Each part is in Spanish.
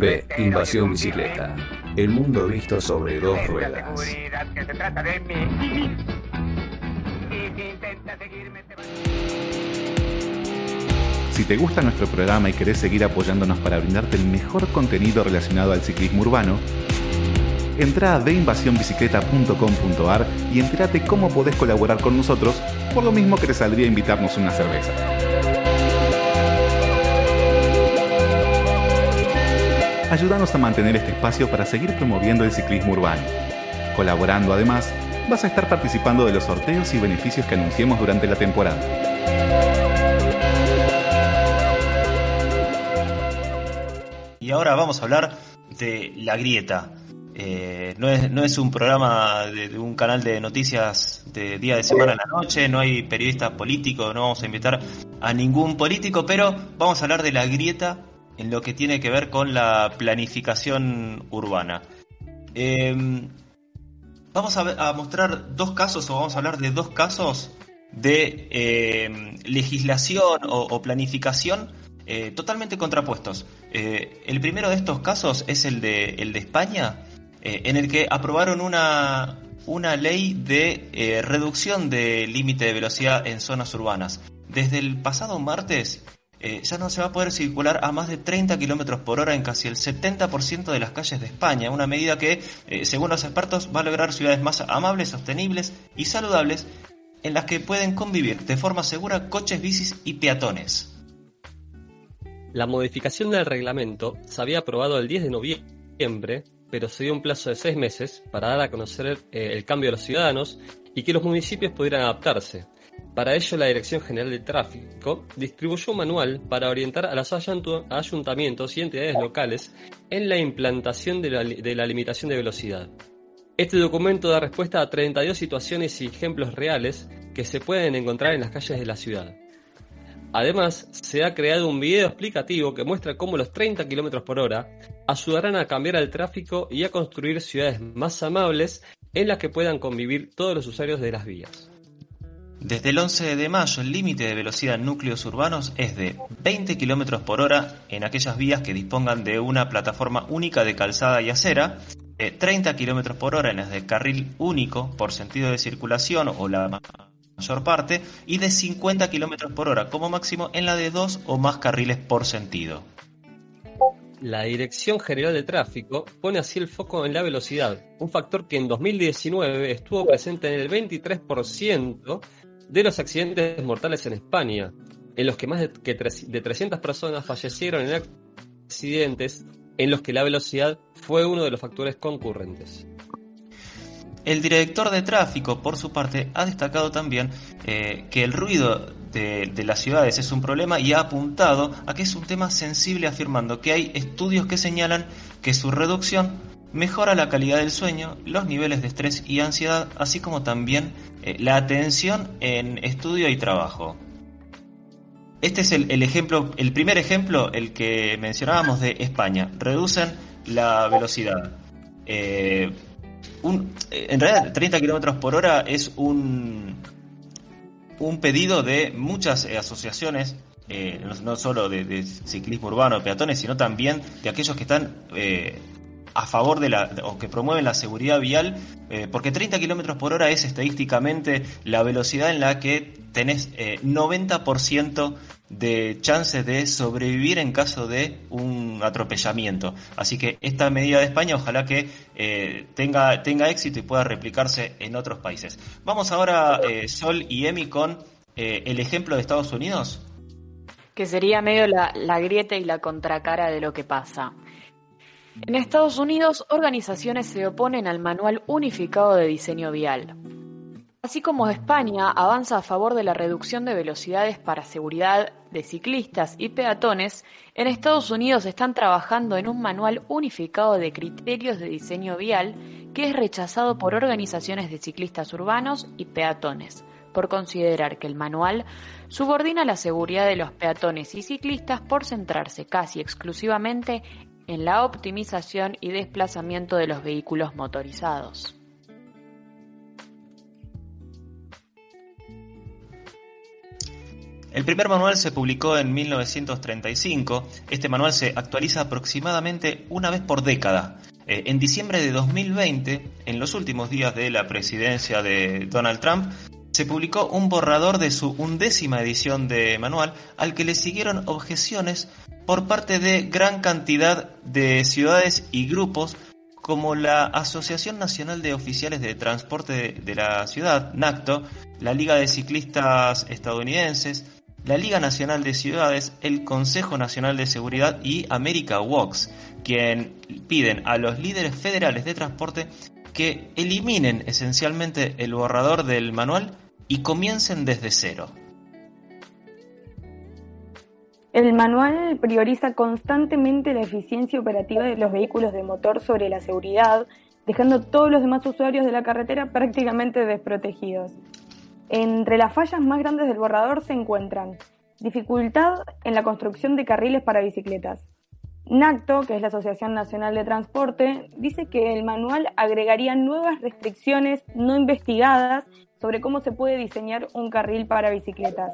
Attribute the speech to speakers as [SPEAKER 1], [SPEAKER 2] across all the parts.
[SPEAKER 1] B. Invasión bicicleta. El mundo visto sobre dos ruedas.
[SPEAKER 2] Si te gusta nuestro programa y querés seguir apoyándonos para brindarte el mejor contenido relacionado al ciclismo urbano, entra a deinvasionbicicleta.com.ar y entérate cómo podés colaborar con nosotros, por lo mismo que te saldría invitarnos una cerveza. Ayúdanos a mantener este espacio para seguir promoviendo el ciclismo urbano. Colaborando además, vas a estar participando de los sorteos y beneficios que anunciemos durante la temporada.
[SPEAKER 3] Y ahora vamos a hablar de La Grieta. Eh, no, es, no es un programa de, un canal de noticias de día de semana en la noche, no hay periodistas políticos, no vamos a invitar a ningún político, pero vamos a hablar de La Grieta en lo que tiene que ver con la planificación urbana. Em, vamos a, mostrar dos casos, o vamos a hablar de dos casos de em, legislación o, planificación eh, totalmente contrapuestos. Eh, el primero de estos casos es el de, el de España, eh, en el que aprobaron una, una ley de reducción del límite de velocidad en zonas urbanas. Desde el pasado martes eh, ya no se va a poder circular a más de 30 kilómetros por hora en casi el 70% de las calles de España, una medida que, eh, según los expertos, va a lograr ciudades más amables, sostenibles y saludables en las que pueden convivir de forma segura coches, bicis y peatones.
[SPEAKER 4] La modificación del reglamento se había aprobado el 10 de noviembre, pero se dio un plazo de seis meses para dar a conocer eh, el cambio a los ciudadanos y que los municipios pudieran adaptarse. Para ello, la Dirección General de Tráfico distribuyó un manual para orientar a los ayuntamientos y entidades locales en la implantación de la, limitación de velocidad. Este documento da respuesta a 32 situaciones y ejemplos reales que se pueden encontrar en las calles de la ciudad. Además, se ha creado un video explicativo que muestra cómo los 30 km por hora ayudarán a cambiar el tráfico y a construir ciudades más amables en las que puedan convivir todos los usuarios de las vías.
[SPEAKER 3] Desde el 11 de mayo el límite de velocidad en núcleos urbanos es de 20 km por hora en aquellas vías que dispongan de una plataforma única de calzada y acera, 30 eh, km por hora en las de carril único por sentido de circulación o la mayor parte y de 50 km por hora como máximo en la de dos o más carriles por sentido.
[SPEAKER 4] La Dirección General de Tráfico pone así el foco en la velocidad, un factor que en 2019 estuvo presente en el 23% de los accidentes mortales en España, en los que más de, que de 300 personas fallecieron en accidentes en los que la velocidad fue uno de los factores concurrentes.
[SPEAKER 3] El director de tráfico, por su parte, ha destacado también eh, que el ruido de, las ciudades es un problema y ha apuntado a que es un tema sensible afirmando que hay estudios que señalan que su reducción mejora la calidad del sueño, los niveles de estrés y ansiedad, así como también eh, la atención en estudio y trabajo. Este es el, ejemplo, el primer ejemplo, el que mencionábamos de España. Reducen la velocidad. Eh, en realidad, 30 kilómetros por hora es un, un pedido de muchas eh, asociaciones, no, solo de, ciclismo urbano, peatones, sino también de aquellos que están a favor de la, o que promueven la seguridad vial, eh, porque 30 kilómetros por hora es estadísticamente la velocidad en la que tenés 90% eh, de chances de sobrevivir en caso de un atropellamiento. Así que esta medida de España ojalá que eh, tenga, tenga éxito y pueda replicarse en otros países. Vamos ahora, Sol y Emi, con el ejemplo de Estados Unidos.
[SPEAKER 5] Que sería medio la, la grieta y la contracara de lo que pasa. En Estados Unidos, organizaciones se oponen al Manual Unificado de Diseño Vial. Así como España avanza a favor de la reducción de velocidades para seguridad de ciclistas y peatones, en Estados Unidos están trabajando en un manual unificado de criterios de diseño vial que es rechazado por organizaciones de ciclistas urbanos y peatones, por considerar que el manual subordina la seguridad de los peatones y ciclistas por centrarse casi exclusivamente en la optimización y desplazamiento de los vehículos motorizados.
[SPEAKER 3] El primer manual se publicó en 1935. Este manual se actualiza aproximadamente una vez por década. Eh, en diciembre de 2020, en los últimos días de la presidencia de Donald Trump, se publicó un borrador de su undécima edición de manual al que le siguieron objeciones por parte de gran cantidad de ciudades y grupos como la Asociación Nacional de Oficiales de Transporte de la Ciudad, NACTO, la Liga de Ciclistas Estadounidenses, la Liga Nacional de Ciudades, el Consejo Nacional de Seguridad y America Walks, quien piden a los líderes federales de transporte que eliminen esencialmente el borrador del manual y comiencen desde cero.
[SPEAKER 6] El manual prioriza constantemente la eficiencia operativa de los vehículos de motor sobre la seguridad, dejando a todos los demás usuarios de la carretera prácticamente desprotegidos. Entre las fallas más grandes del borrador se encuentran dificultad en la construcción de carriles para bicicletas. NACTO, que es la Asociación Nacional de Transporte, dice que el manual agregaría nuevas restricciones no investigadas sobre cómo se puede diseñar un carril para bicicletas,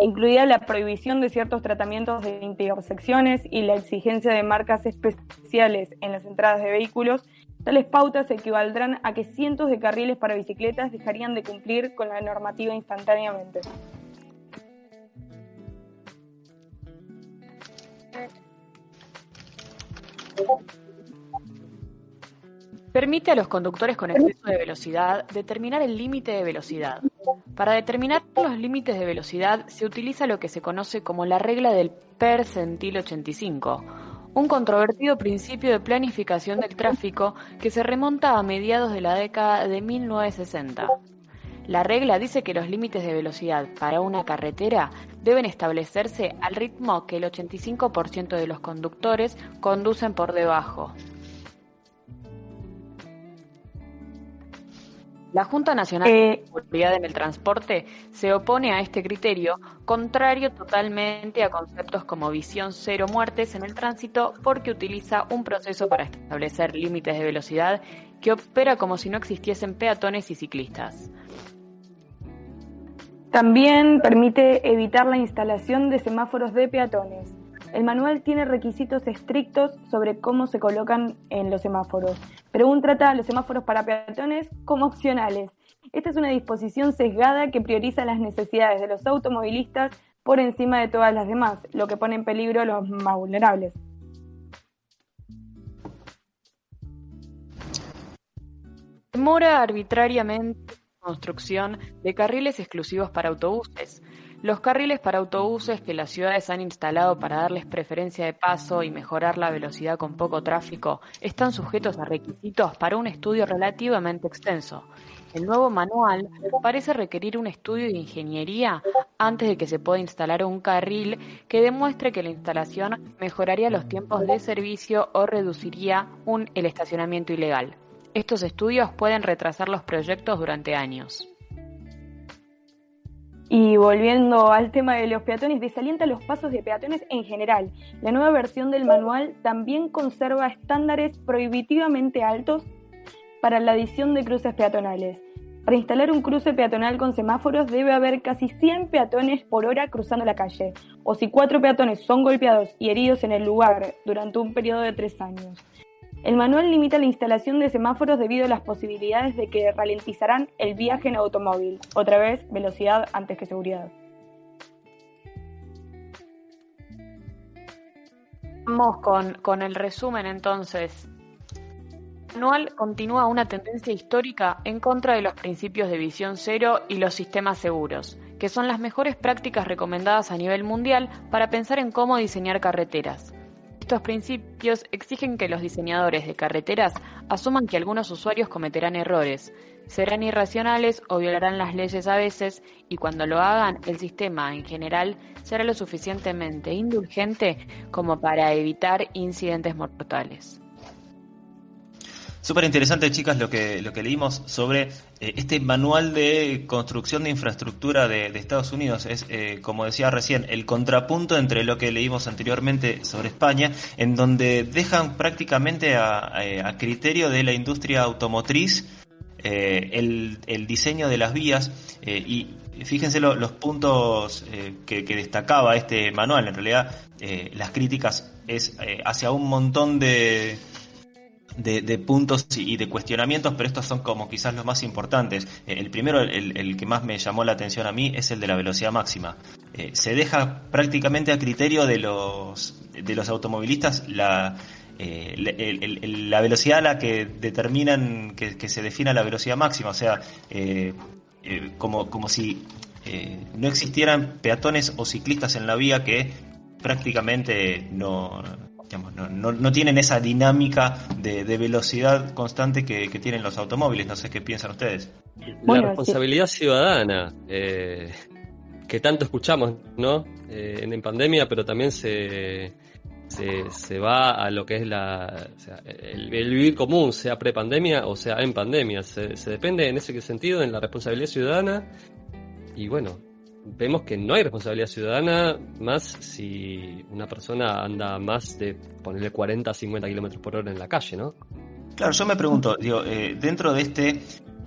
[SPEAKER 6] incluida la prohibición de ciertos tratamientos de intersecciones y la exigencia de marcas especiales en las entradas de vehículos. Tales pautas equivaldrán a que cientos de carriles para bicicletas dejarían de cumplir con la normativa instantáneamente.
[SPEAKER 5] Permite a los conductores con exceso de velocidad determinar el límite de velocidad. Para determinar los límites de velocidad se utiliza lo que se conoce como la regla del percentil 85, un controvertido principio de planificación del tráfico que se remonta a mediados de la década de 1960. La regla dice que los límites de velocidad para una carretera deben establecerse al ritmo que el 85% de los conductores conducen por debajo. La Junta Nacional de
[SPEAKER 6] Eh,
[SPEAKER 5] Seguridad en el Transporte se opone a este criterio, contrario totalmente a conceptos como visión cero muertes en el tránsito, porque utiliza un proceso para establecer límites de velocidad que opera como si no existiesen peatones y ciclistas.
[SPEAKER 6] También permite evitar la instalación de semáforos de peatones. El manual tiene requisitos estrictos sobre cómo se colocan en los semáforos, pero aún trata los semáforos para peatones como opcionales. Esta es una disposición sesgada que prioriza las necesidades de los automovilistas por encima de todas las demás, lo que pone en peligro a los más vulnerables.
[SPEAKER 5] Demora arbitrariamente la construcción de carriles exclusivos para autobuses. Los carriles para autobuses que las ciudades han instalado para darles preferencia de paso y mejorar la velocidad con poco tráfico están sujetos a requisitos para un estudio relativamente extenso. El nuevo manual parece requerir un estudio de ingeniería antes de que se pueda instalar un carril que demuestre que la instalación mejoraría los tiempos de servicio o reduciría el estacionamiento ilegal. Estos estudios pueden retrasar los proyectos durante años.
[SPEAKER 6] Y volviendo al tema de los peatones, desalienta los pasos de peatones en general. La nueva versión del manual también conserva estándares prohibitivamente altos para la adición de cruces peatonales. Para instalar un cruce peatonal con semáforos debe haber casi 100 peatones por hora cruzando la calle, o si cuatro peatones son golpeados y heridos en el lugar durante un periodo de tres años. El manual limita la instalación de semáforos debido a las posibilidades de que ralentizarán el viaje en automóvil. Otra vez, velocidad antes que seguridad.
[SPEAKER 5] Vamos con, con el resumen entonces. El manual continúa una tendencia histórica en contra de los principios de visión cero y los sistemas seguros, que son las mejores prácticas recomendadas a nivel mundial para pensar en cómo diseñar carreteras. Estos principios exigen que los diseñadores de carreteras asuman que algunos usuarios cometerán errores, serán irracionales o violarán las leyes a veces y cuando lo hagan el sistema en general será lo suficientemente indulgente como para evitar incidentes mortales.
[SPEAKER 3] Súper interesante, chicas, lo que, lo que leímos sobre eh, este manual de construcción de infraestructura de, Estados Unidos. Es, eh, como decía recién, el contrapunto entre lo que leímos anteriormente sobre España, en donde dejan prácticamente a, a- a criterio de la industria automotriz eh, el, el diseño de las vías eh, y fíjense los puntos que, destacaba este manual. En realidad, las críticas es hacia un montón de, de, puntos y de cuestionamientos, pero estos son como quizás los más importantes. Eh, el primero, el, que más me llamó la atención a mí, es el de la velocidad máxima. Eh, se deja prácticamente a criterio de los, de los automovilistas la, eh, la velocidad a la que determinan que, se defina la velocidad máxima. O sea, como, como si no existieran peatones o ciclistas en la vía que prácticamente no, no, tienen esa dinámica de, velocidad constante que, tienen los automóviles. No sé qué piensan ustedes.
[SPEAKER 4] La responsabilidad ciudadana, eh, que tanto escuchamos, ¿no? Eh, en, pandemia, pero también se, se, va a lo que es la, el, vivir común, sea pre-pandemia o sea en pandemia. Se, se depende en ese sentido, en la responsabilidad ciudadana. Y bueno, vemos que no hay responsabilidad ciudadana más si una persona anda más de ponerle 40 a 50 kilómetros por hora en la calle, ¿no?
[SPEAKER 3] Claro, yo me pregunto, digo, eh, dentro de este,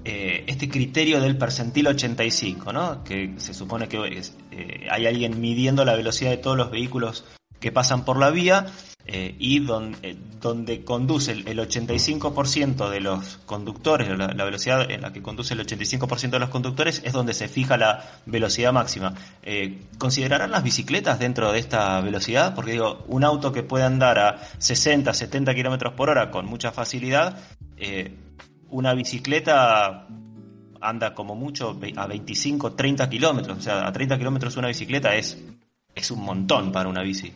[SPEAKER 3] eh, este criterio del percentil 85, ¿no? Que se supone que eh, hay alguien midiendo la velocidad de todos los vehículos que pasan por la vía eh, y donde, donde, conduce el, 85% de los conductores, la, velocidad en la que conduce el 85% de los conductores es donde se fija la velocidad máxima. Eh, ¿Considerarán las bicicletas dentro de esta velocidad? Porque digo, un auto que puede andar a 60, 70 kilómetros por hora con mucha facilidad, eh, una bicicleta anda como mucho a 25, 30 kilómetros. O sea, a 30 kilómetros una bicicleta es, es un montón para una bici.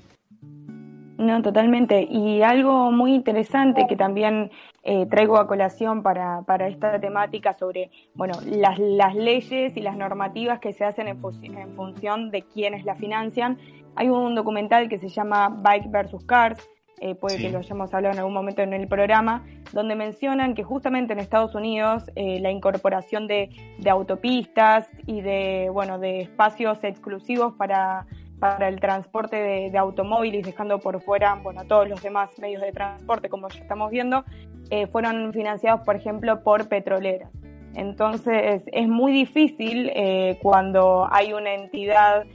[SPEAKER 6] No, totalmente. Y algo muy interesante que también eh, traigo a colación para, para, esta temática sobre bueno, las, las, leyes y las normativas que se hacen en, en función de quienes la financian. Hay un documental que se llama Bike versus Cars, eh, puede que lo hayamos hablado en algún momento en el programa, donde mencionan que justamente en Estados Unidos eh, la incorporación de, de, autopistas y de, bueno, de espacios exclusivos para para el transporte de, automóviles, dejando por fuera bueno, todos los demás medios de transporte, como ya estamos viendo, eh, fueron financiados, por ejemplo, por petroleras. Entonces, es muy difícil eh, cuando hay una entidad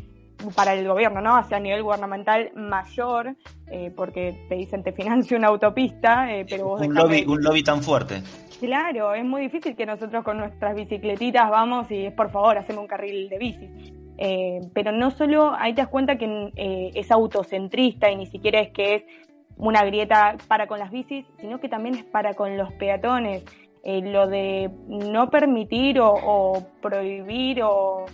[SPEAKER 6] para el gobierno, ¿no? Hacia a nivel gubernamental mayor, eh, porque te dicen te financia una autopista, pero vos...
[SPEAKER 3] Un lobby, un lobby tan fuerte.
[SPEAKER 6] Claro, es muy difícil que nosotros con nuestras bicicletitas vamos y es por favor, hacemos un carril de bici. Eh, pero no solo ahí te das cuenta que eh, es autocentrista y ni siquiera es que es una grieta para con las bicis, sino que también es para con los peatones. Eh, lo de no permitir o, prohibir o,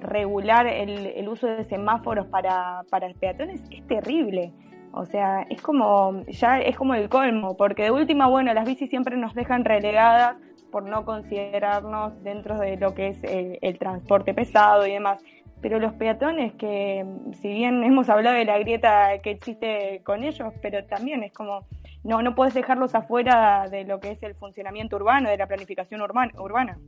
[SPEAKER 6] regular el, uso de semáforos para, para peatones es terrible. O sea, es como, ya es como el colmo, porque de última, bueno, las bicis siempre nos dejan relegadas por no considerarnos dentro de lo que es el transporte pesado y demás pero los peatones que, si bien hemos hablado de la grieta que existe con ellos, pero también es como, no, no puedes dejarlos afuera de lo que es el funcionamiento urbano, de la planificación urbana.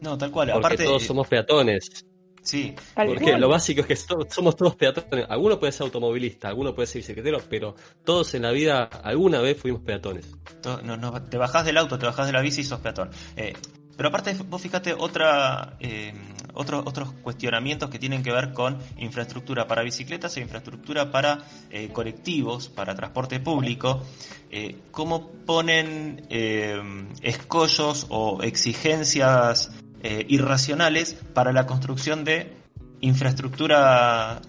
[SPEAKER 3] No, tal cual.
[SPEAKER 4] Porque Aparte, todos somos peatones.
[SPEAKER 3] Sí.
[SPEAKER 4] Porque lo básico es que somos todos peatones. Alguno puede ser automovilista, alguno puede ser bicicletero, pero todos en la vida alguna vez fuimos peatones.
[SPEAKER 3] No, no, te bajás del auto, te bajás de la bici y sos peatón. Eh, pero aparte, vos fíjate eh, otros cuestionamientos que tienen que ver con infraestructura para bicicletas e infraestructura para eh, colectivos, para transporte público. Eh, ¿Cómo ponen escollos o exigencias irracionales para la construcción de infraestructura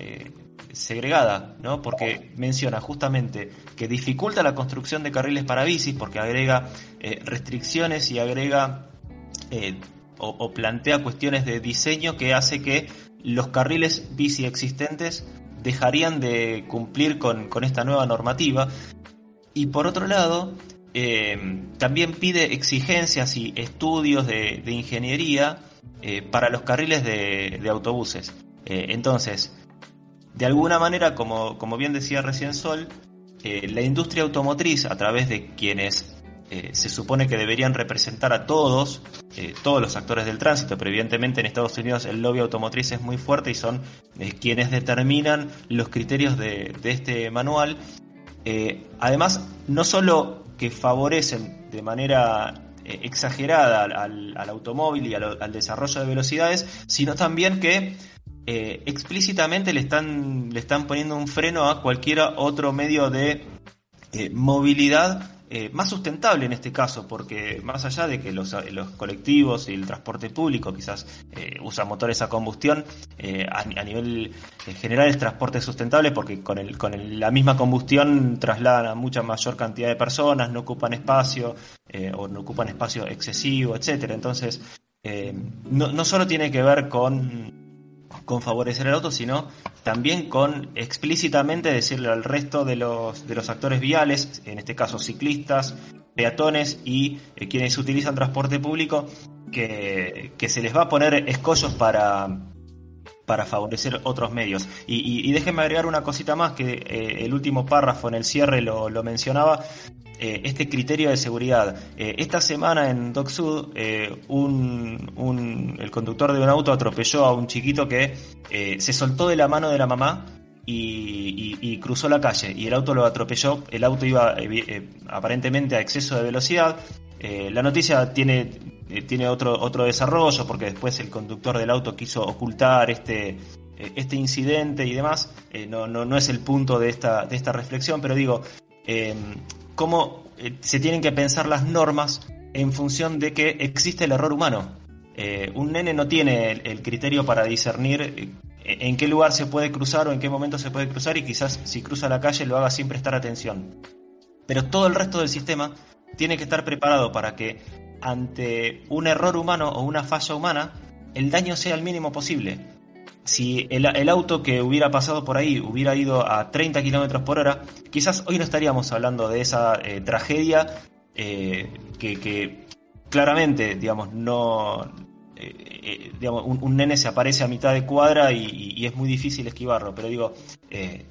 [SPEAKER 3] segregada, ¿no? Porque menciona justamente que dificulta la construcción de carriles para bicis porque agrega restricciones y agrega eh, o, plantea cuestiones de diseño que hace que los carriles bici existentes dejarían de cumplir con, esta nueva normativa. Y por otro lado, eh, también pide exigencias y estudios de, ingeniería eh, para los carriles de, autobuses. entonces, de alguna manera, como, como bien decía recién Sol, la industria automotriz, a través de quienes eh, se supone que deberían representar a todos, eh, todos los actores del tránsito, pero evidentemente en Estados Unidos el lobby automotriz es muy fuerte y son eh, quienes determinan los criterios de, este manual. además, no solo que favorecen de manera exagerada al, automóvil y al, desarrollo de velocidades, sino también que explícitamente le están, le están poniendo un freno a cualquier otro medio de movilidad eh, más sustentable en este caso, porque más allá de que los, colectivos y el transporte público quizás eh, usan motores a combustión, eh, a, nivel general el transporte sustentable porque con, el, con la misma combustión trasladan a mucha mayor cantidad de personas, no ocupan espacio o no ocupan espacio excesivo, etcétera. Entonces, no, no solo tiene que ver con con favorecer el auto, sino también con explícitamente decirle al resto de los, de los actores viales, en este caso ciclistas, peatones y eh, quienes utilizan transporte público, que, se les va a poner escollos para, para favorecer otros medios. Y, déjenme agregar una cosita más, que eh, el último párrafo en el cierre lo, mencionaba, eh, este criterio de seguridad. Eh, esta semana en Dock Sud, un, el conductor de un auto atropelló a un chiquito que se soltó de la mano de la mamá y, cruzó la calle y el auto lo atropelló. El auto iba aparentemente a exceso de velocidad. La noticia tiene, tiene otro, otro desarrollo porque después el conductor del auto quiso ocultar este, este incidente y demás. no, no, no es el punto de esta, de esta reflexión, pero digo, cómo eh, se tienen que pensar las normas en función de que existe el error humano. Eh, un nene no tiene el, criterio para discernir eh, en qué lugar se puede cruzar o en qué momento se puede cruzar y quizás si cruza la calle lo haga sin prestar atención. Pero todo el resto del sistema tiene que estar preparado para que ante un error humano o una falla humana el daño sea el mínimo posible si el, auto que hubiera pasado por ahí hubiera ido a 30 kilómetros por hora, quizás hoy no estaríamos hablando de esa eh, tragedia eh, que, claramente, digamos, no. Eh, digamos, un, nene se aparece a mitad de cuadra y, es muy difícil esquivarlo. Pero digo,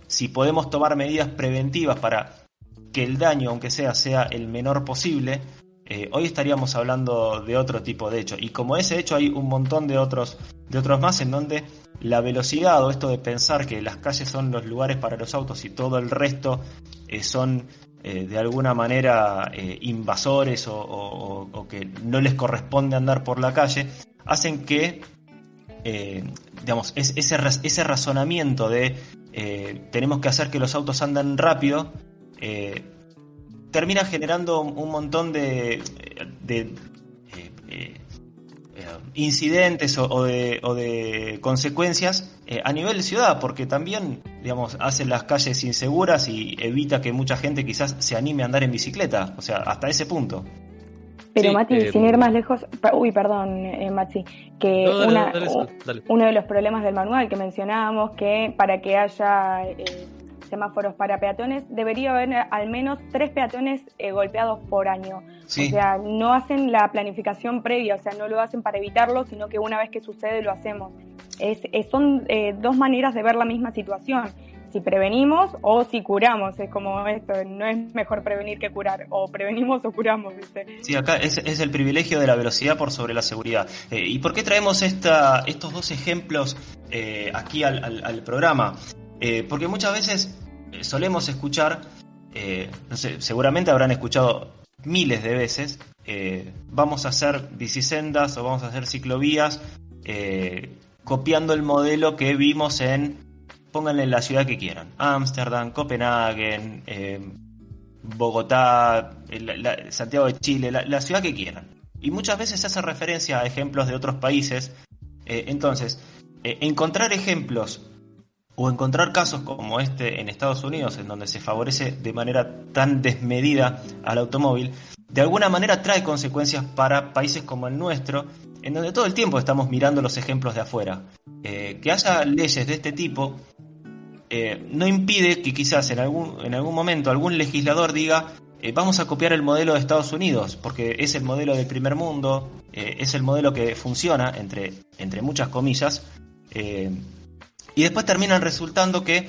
[SPEAKER 3] si podemos tomar medidas preventivas para que el daño, aunque sea, sea el menor posible, hoy estaríamos hablando de otro tipo de hecho. Y como ese hecho hay un montón de otros, de otros más en donde la velocidad o esto de pensar que las calles son los lugares para los autos y todo el resto eh, son eh, de alguna manera eh, invasores o, que no les corresponde andar por la calle, hacen que, digamos, ese, ese razonamiento de tenemos que hacer que los autos anden rápido, termina generando un montón de, de incidentes o, de, consecuencias eh, a nivel ciudad, porque también, digamos, hace las calles inseguras y evita que mucha gente quizás se anime a andar en bicicleta, o sea, hasta ese punto.
[SPEAKER 6] Pero Mati, eh, sin ir más lejos, uy, perdón, eh, Maxi, que uno de los problemas del manual que mencionábamos, que para que haya semáforos para peatones, debería haber al menos tres peatones eh, golpeados por año. O sea, no hacen la planificación previa, o sea, no lo hacen para evitarlo, sino que una vez que sucede lo hacemos. Es, son eh, dos maneras de ver la misma situación. Si prevenimos o si curamos, es como esto, no es mejor prevenir que curar, o prevenimos o curamos. ¿viste?
[SPEAKER 3] Sí, acá es, el privilegio de la velocidad por sobre la seguridad. Eh, ¿Y por qué traemos esta, estos dos ejemplos aquí al programa? Eh, porque muchas veces eh, solemos escuchar, eh, no sé, seguramente habrán escuchado miles de veces, vamos a hacer bicisendas o vamos a hacer ciclovías copiando el modelo que vimos en, pónganle la ciudad que quieran, Ámsterdam, Copenhague, Bogotá, Santiago de Chile, la, ciudad que quieran. Y muchas veces se hace referencia a ejemplos de otros países. entonces, encontrar ejemplos o encontrar casos como este en Estados Unidos, en donde se favorece de manera tan desmedida al automóvil, de alguna manera trae consecuencias para países como el nuestro, en donde todo el tiempo estamos mirando los ejemplos de afuera. Eh, que haya leyes de este tipo eh, no impide que quizás en algún, en algún momento algún legislador diga eh, vamos a copiar el modelo de Estados Unidos, porque es el modelo del primer mundo, es el modelo que funciona, entre, entre muchas comillas, y después terminan resultando que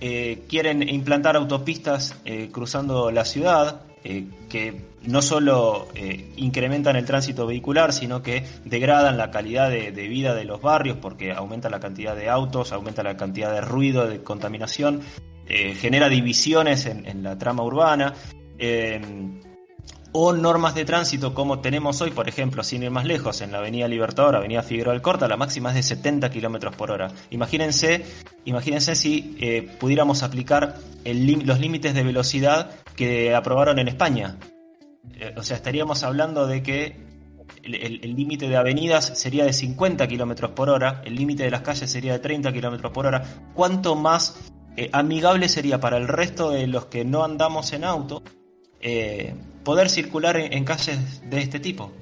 [SPEAKER 3] eh, quieren implantar autopistas eh, cruzando la ciudad, eh, que no solo incrementan el tránsito vehicular, sino que degradan la calidad de, vida de los barrios porque aumenta la cantidad de autos, aumenta la cantidad de ruido, de contaminación, genera divisiones en, la trama urbana o normas de tránsito como tenemos hoy, por ejemplo, sin ir más lejos, en la Avenida Libertador, Avenida Figueroa del Corta, la máxima es de 70 kilómetros por hora. Imagínense, imagínense si eh, pudiéramos aplicar los límites de velocidad que aprobaron en España. Eh, o sea, estaríamos hablando de que el límite de avenidas sería de 50 kilómetros por hora, el límite de las calles sería de 30 kilómetros por hora. ¿Cuánto más eh, amigable sería para el resto de los que no andamos en auto eh, poder circular en, calles de este tipo.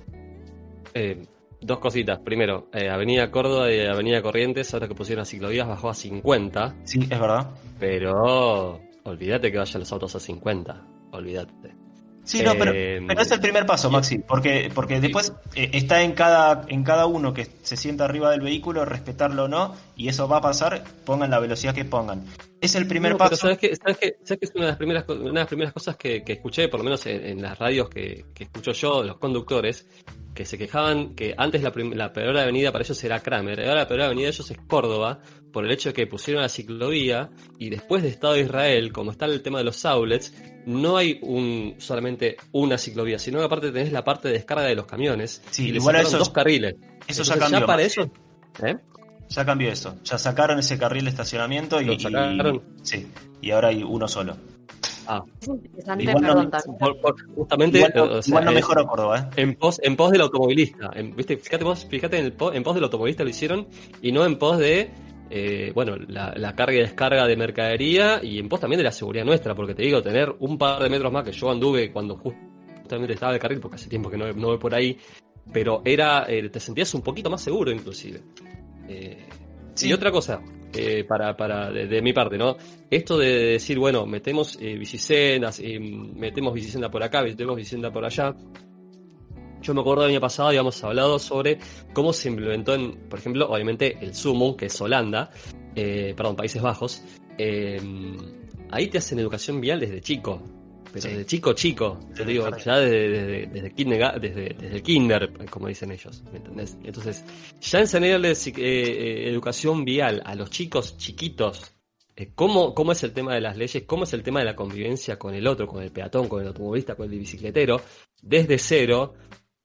[SPEAKER 4] Eh, dos cositas. Primero, Avenida Córdoba y Avenida Corrientes, ahora que pusieron las ciclovías, bajó a 50.
[SPEAKER 3] Sí, es verdad.
[SPEAKER 4] Pero olvídate que vayan los autos a 50. Olvídate.
[SPEAKER 3] Sí, no, pero, pero, es el primer paso, Maxi, porque, porque después está en cada, en cada uno que se sienta arriba del vehículo, respetarlo o no, y eso va a pasar, pongan la velocidad que pongan. Es el primer paso.
[SPEAKER 4] ¿sabes que, sabes, que, ¿sabes que es una de las primeras, una de las primeras cosas que, escuché, por lo menos en, las radios que, que, escucho yo, los conductores, que se quejaban que antes la, la peor avenida para ellos era Kramer, ahora la peor avenida de ellos es Córdoba, por el hecho de que pusieron la ciclovía y después de Estado de Israel, como está el tema de los outlets, no hay un solamente una ciclovía, sino que aparte tenés la parte de descarga de los camiones
[SPEAKER 3] sí,
[SPEAKER 4] y
[SPEAKER 3] igual
[SPEAKER 4] dos carriles.
[SPEAKER 3] Eso ya cambió.
[SPEAKER 4] Ya para eso, ¿eh?
[SPEAKER 3] Ya cambió eso. Ya sacaron ese carril de estacionamiento y, sí, y ahora hay uno solo.
[SPEAKER 4] Ah.
[SPEAKER 5] Igual no,
[SPEAKER 4] justamente
[SPEAKER 3] igual no, mejoró Córdoba, ¿eh?
[SPEAKER 4] En pos, en pos del automovilista. ¿viste? Fíjate vos, fíjate en, el en pos del automovilista lo hicieron y no en pos de eh, bueno, la, carga y descarga de mercadería y en pos también de la seguridad nuestra, porque te digo, tener un par de metros más que yo anduve cuando justamente estaba de carril, porque hace tiempo que no, no voy por ahí, pero era, eh, te sentías un poquito más seguro inclusive. Eh, y otra cosa, eh, para, para de, mi parte, ¿no? Esto de decir, bueno, metemos eh, eh, metemos bicisenda por acá, metemos bicisenda por allá. Yo me acuerdo el año pasado habíamos hablado sobre cómo se implementó en, por ejemplo, obviamente el Sumo, que es Holanda, perdón, Países Bajos. ahí te hacen educación vial desde chico pero de chico chico, te digo, ya desde, desde, kinder, desde, el kinder, como dicen ellos, ¿me entendés? Entonces, ya enseñarles eh, eh, educación vial a los chicos chiquitos, eh, cómo, cómo es el tema de las leyes, cómo es el tema de la convivencia con el otro, con el peatón, con el automovilista, con el bicicletero, desde cero,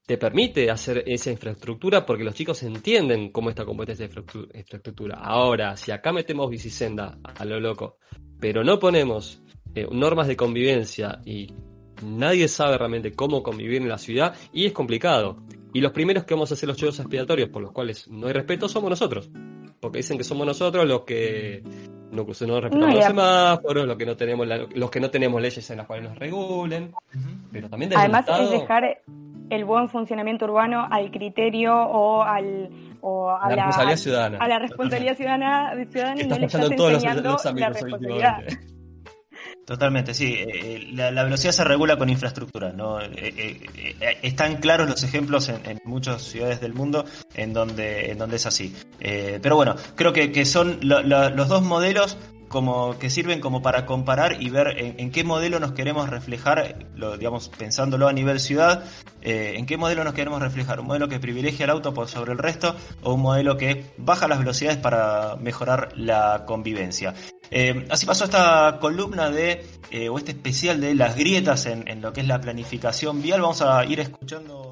[SPEAKER 4] te permite hacer esa infraestructura porque los chicos entienden cómo está compuesta esa infraestructura. Ahora, si acá metemos bicisenda a lo loco, pero no ponemos eh, normas de convivencia y nadie sabe realmente cómo convivir en la ciudad y es complicado. Y los primeros que vamos a hacer los chivos expiatorios por los cuales no hay respeto somos nosotros. Porque dicen que somos nosotros los que no, no respetamos los semáforos, los que no tenemos los que no tenemos leyes en las cuales nos regulen. Pero también
[SPEAKER 6] Además es dejar el buen funcionamiento urbano al criterio o al o a
[SPEAKER 4] la, responsabilidad ciudadana.
[SPEAKER 6] A la responsabilidad ciudadana, ciudadana y no le estás enseñando la responsabilidad.
[SPEAKER 3] Totalmente, sí. Eh, eh, la, velocidad se regula con infraestructura. ¿no? Eh, están claros los ejemplos en, muchas ciudades del mundo en donde, en donde es así. pero bueno, creo que, son los dos modelos como que sirven como para comparar y ver en, qué modelo nos queremos reflejar, digamos, pensándolo a nivel ciudad, en qué modelo nos queremos reflejar, un modelo que privilegia el auto sobre el resto o un modelo que baja las velocidades para mejorar la convivencia. Eh, así pasó esta columna de, eh, o este especial de las grietas en lo que es la planificación vial. Vamos a ir escuchando